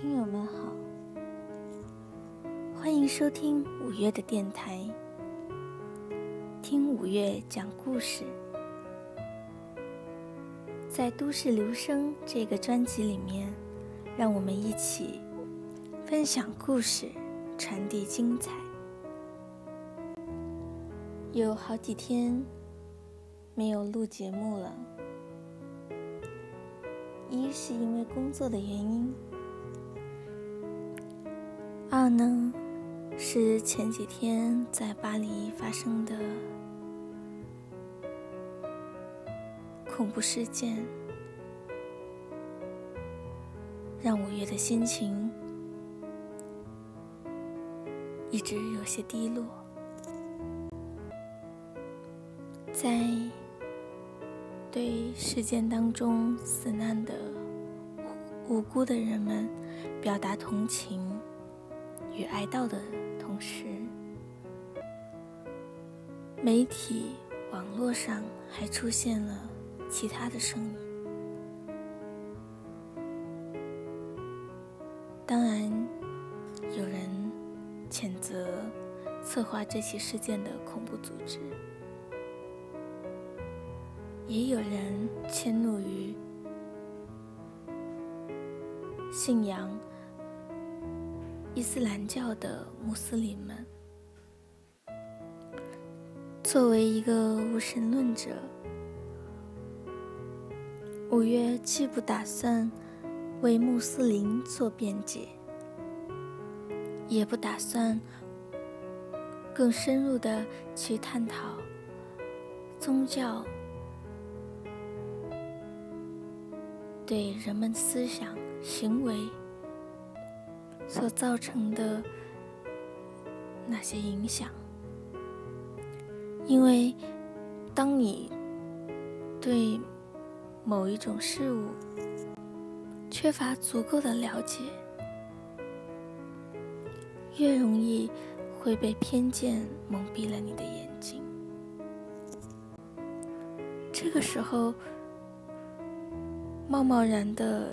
听友们好，欢迎收听五月的电台，听五月讲故事。在《都市留声》这个专辑里面，让我们一起分享故事，传递精彩。有好几天没有录节目了，一是因为工作的原因。二呢，是前几天在巴黎发生的恐怖事件，让五月的心情一直有些低落。在对事件当中死难的无辜的人们表达同情。与哀悼的同时，媒体网络上还出现了其他的声音。当然，有人谴责策划这起事件的恐怖组织，也有人迁怒于信仰。伊斯兰教的穆斯林们，作为一个无神论者，五月既不打算为穆斯林做辩解，也不打算更深入的去探讨宗教对人们思想行为。所造成的那些影响，因为当你对某一种事物缺乏足够的了解，越容易会被偏见蒙蔽了你的眼睛。这个时候，贸贸然的。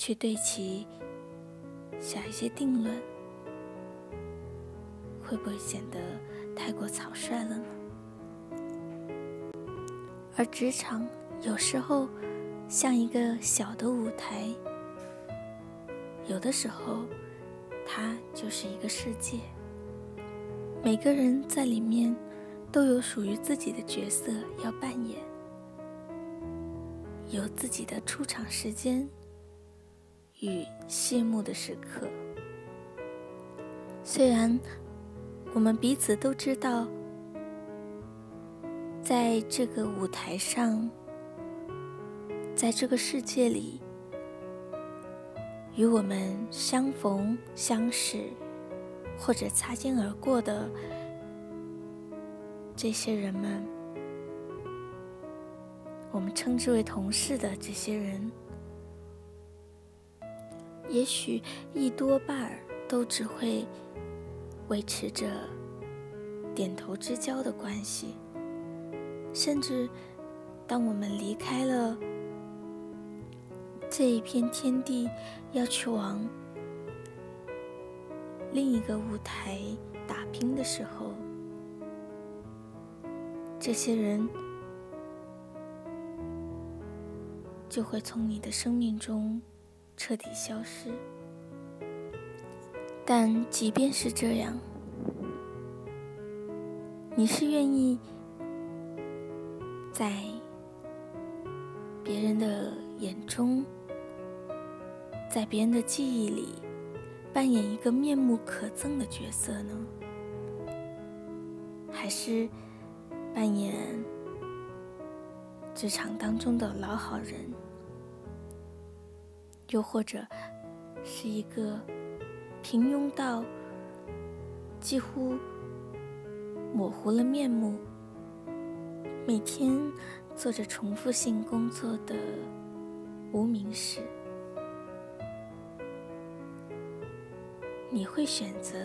去对其下一些定论，会不会显得太过草率了呢？而职场有时候像一个小的舞台，有的时候它就是一个世界，每个人在里面都有属于自己的角色要扮演，有自己的出场时间。与谢幕的时刻，虽然我们彼此都知道，在这个舞台上，在这个世界里，与我们相逢相识或者擦肩而过的这些人们，我们称之为同事的这些人。也许一多半儿都只会维持着点头之交的关系，甚至当我们离开了这一片天地，要去往另一个舞台打拼的时候，这些人就会从你的生命中。彻底消失。但即便是这样，你是愿意在别人的眼中，在别人的记忆里扮演一个面目可憎的角色呢，还是扮演职场当中的老好人？又或者是一个平庸到几乎模糊了面目，每天做着重复性工作的无名氏，你会选择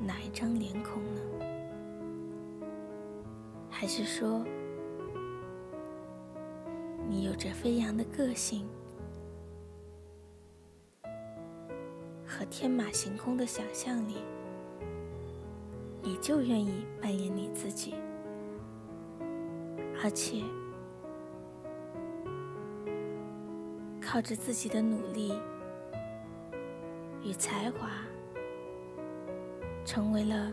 哪一张脸孔呢？还是说，你有着飞扬的个性？和天马行空的想象里，你就愿意扮演你自己，而且靠着自己的努力与才华，成为了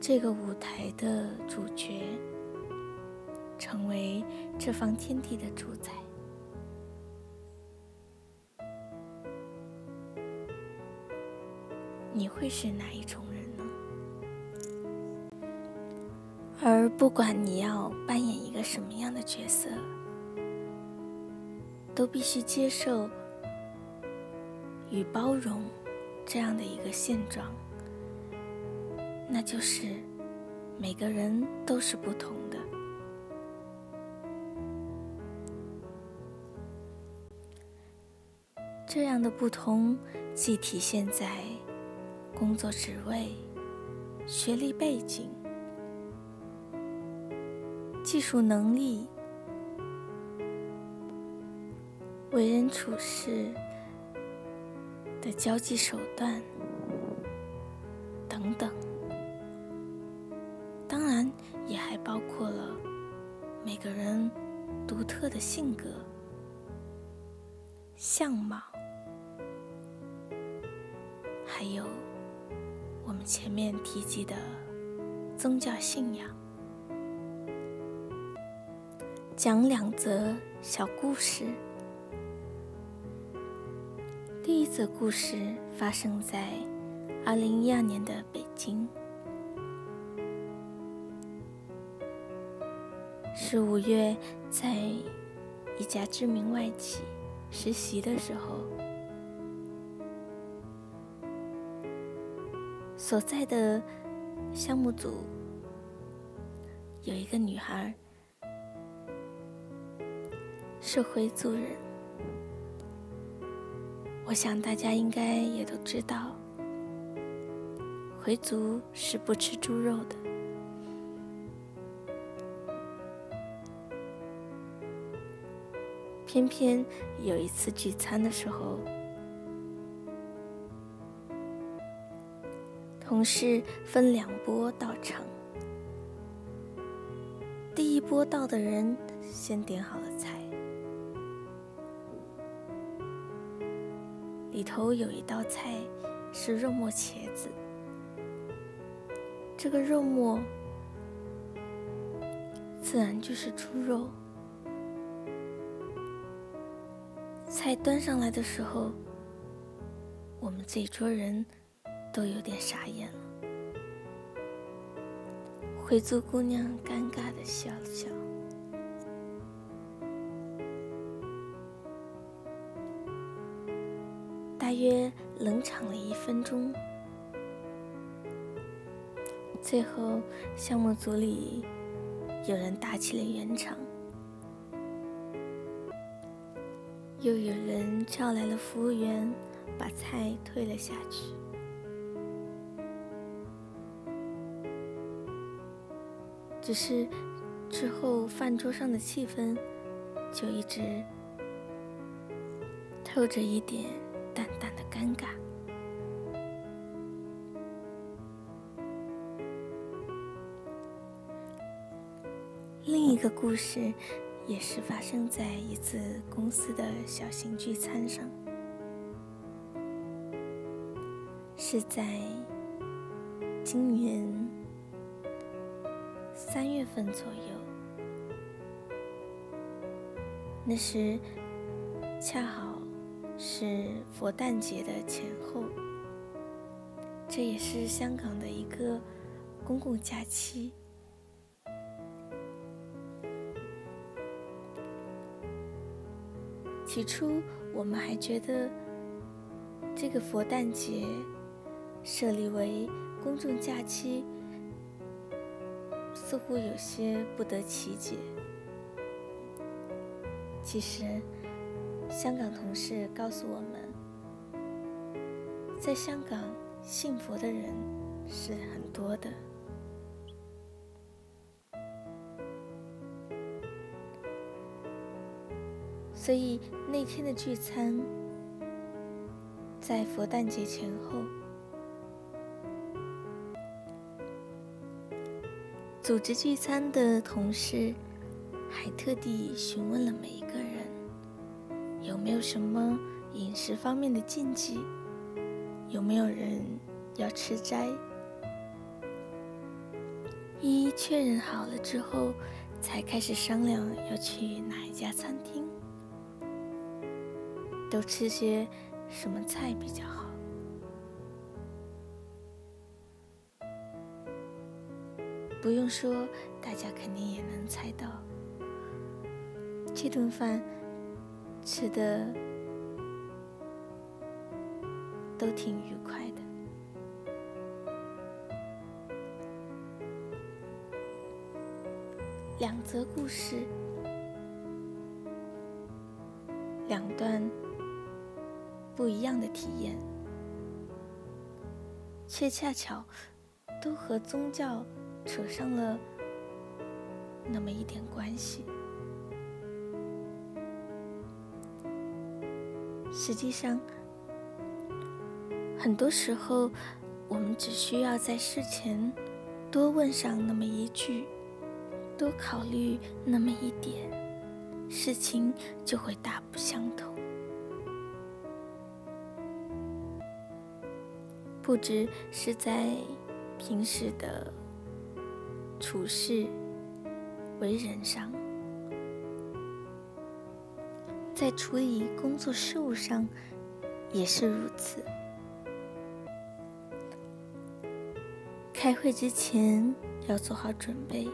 这个舞台的主角，成为这方天地的主宰。你会是哪一种人呢？而不管你要扮演一个什么样的角色，都必须接受与包容这样的一个现状，那就是每个人都是不同的。这样的不同，既体现在。工作职位、学历背景、技术能力、为人处事的交际手段等等，当然也还包括了每个人独特的性格、相貌，还有。前面提及的宗教信仰，讲两则小故事。第一则故事发生在二零一二年的北京，是五月在一家知名外企实习的时候。所在的项目组有一个女孩是回族人，我想大家应该也都知道，回族是不吃猪肉的。偏偏有一次聚餐的时候。同事分两波到场，第一波到的人先点好了菜，里头有一道菜是肉末茄子，这个肉末自然就是猪肉。菜端上来的时候，我们这一桌人。都有点傻眼了。回族姑娘尴尬的笑了笑。大约冷场了一分钟，最后项目组里有人打起了圆场，又有人叫来了服务员，把菜退了下去。只是之后饭桌上的气氛就一直透着一点淡淡的尴尬。另一个故事也是发生在一次公司的小型聚餐上，是在今年。三月份左右，那时恰好是佛诞节的前后，这也是香港的一个公共假期。起初我们还觉得这个佛诞节设立为公众假期。似乎有些不得其解。其实，香港同事告诉我们，在香港信佛的人是很多的，所以那天的聚餐在佛诞节前后，组织聚餐的同事还特地询问了每一个人，有没有什么饮食方面的禁忌，有没有人要吃斋。一一确认好了之后，才开始商量要去哪一家餐厅，都吃些什么菜比较好。不用说，大家肯定也能猜到，这顿饭吃的都挺愉快的。两则故事，两段不一样的体验，却恰巧都和宗教扯上了那么一点关系。实际上，很多时候我们只需要在事前多问上那么一句。多考虑那么一点，事情就会大不相同。不只是在平时的处事、为人上，在处理工作事务上也是如此。开会之前要做好准备。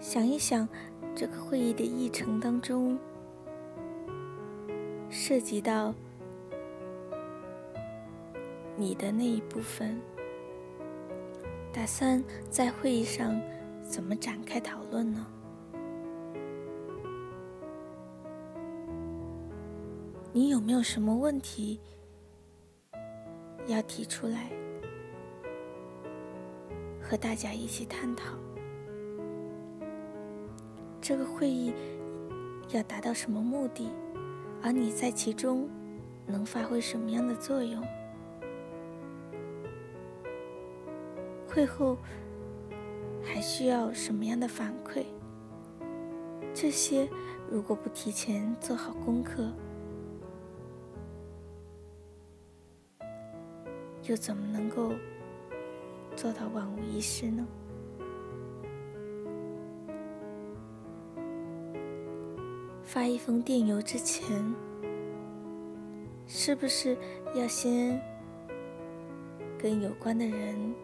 想一想，这个会议的议程当中涉及到你的那一部分，打算在会议上怎么展开讨论呢？你有没有什么问题要提出来，和大家一起探讨？这个会议要达到什么目的？而你在其中能发挥什么样的作用？会后还需要什么样的反馈？这些如果不提前做好功课，又怎么能够做到万无一失呢？发一封电邮之前，是不是要先跟有关的人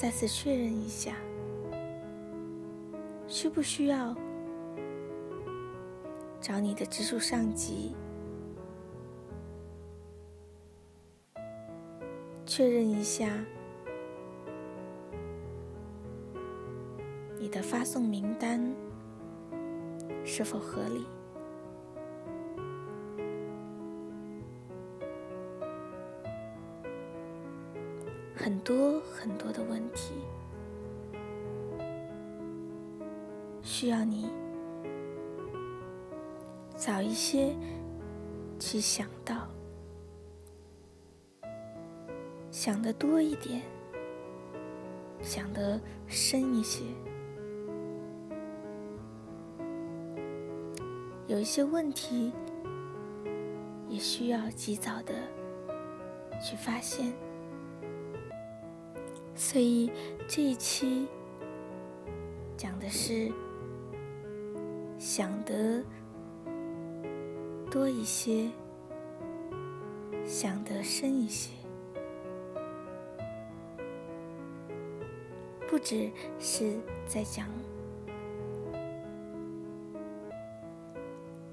再次确认一下？需不需要找你的直属上级确认一下你的发送名单？是否合理？很多很多的问题。需要你早一些去想到，想的多一点，想的深一些。有一些问题，也需要及早的去发现，所以这一期讲的是想得多一些，想得深一些，不只是在讲。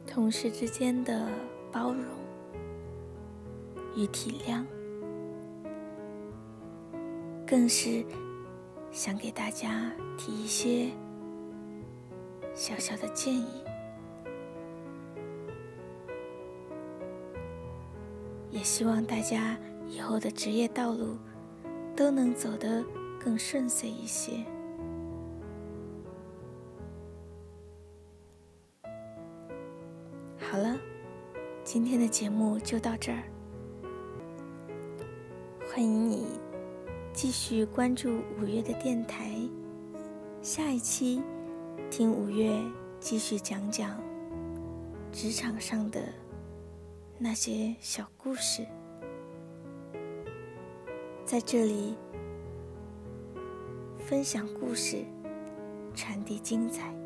同事之间的包容与体谅，更是想给大家提一些小小的建议，也希望大家以后的职业道路都能走得更顺遂一些。好了今天的节目就到这儿，欢迎你继续关注五月的电台，下一期听五月继续讲讲职场上的那些小故事，在这里分享故事，传递精彩。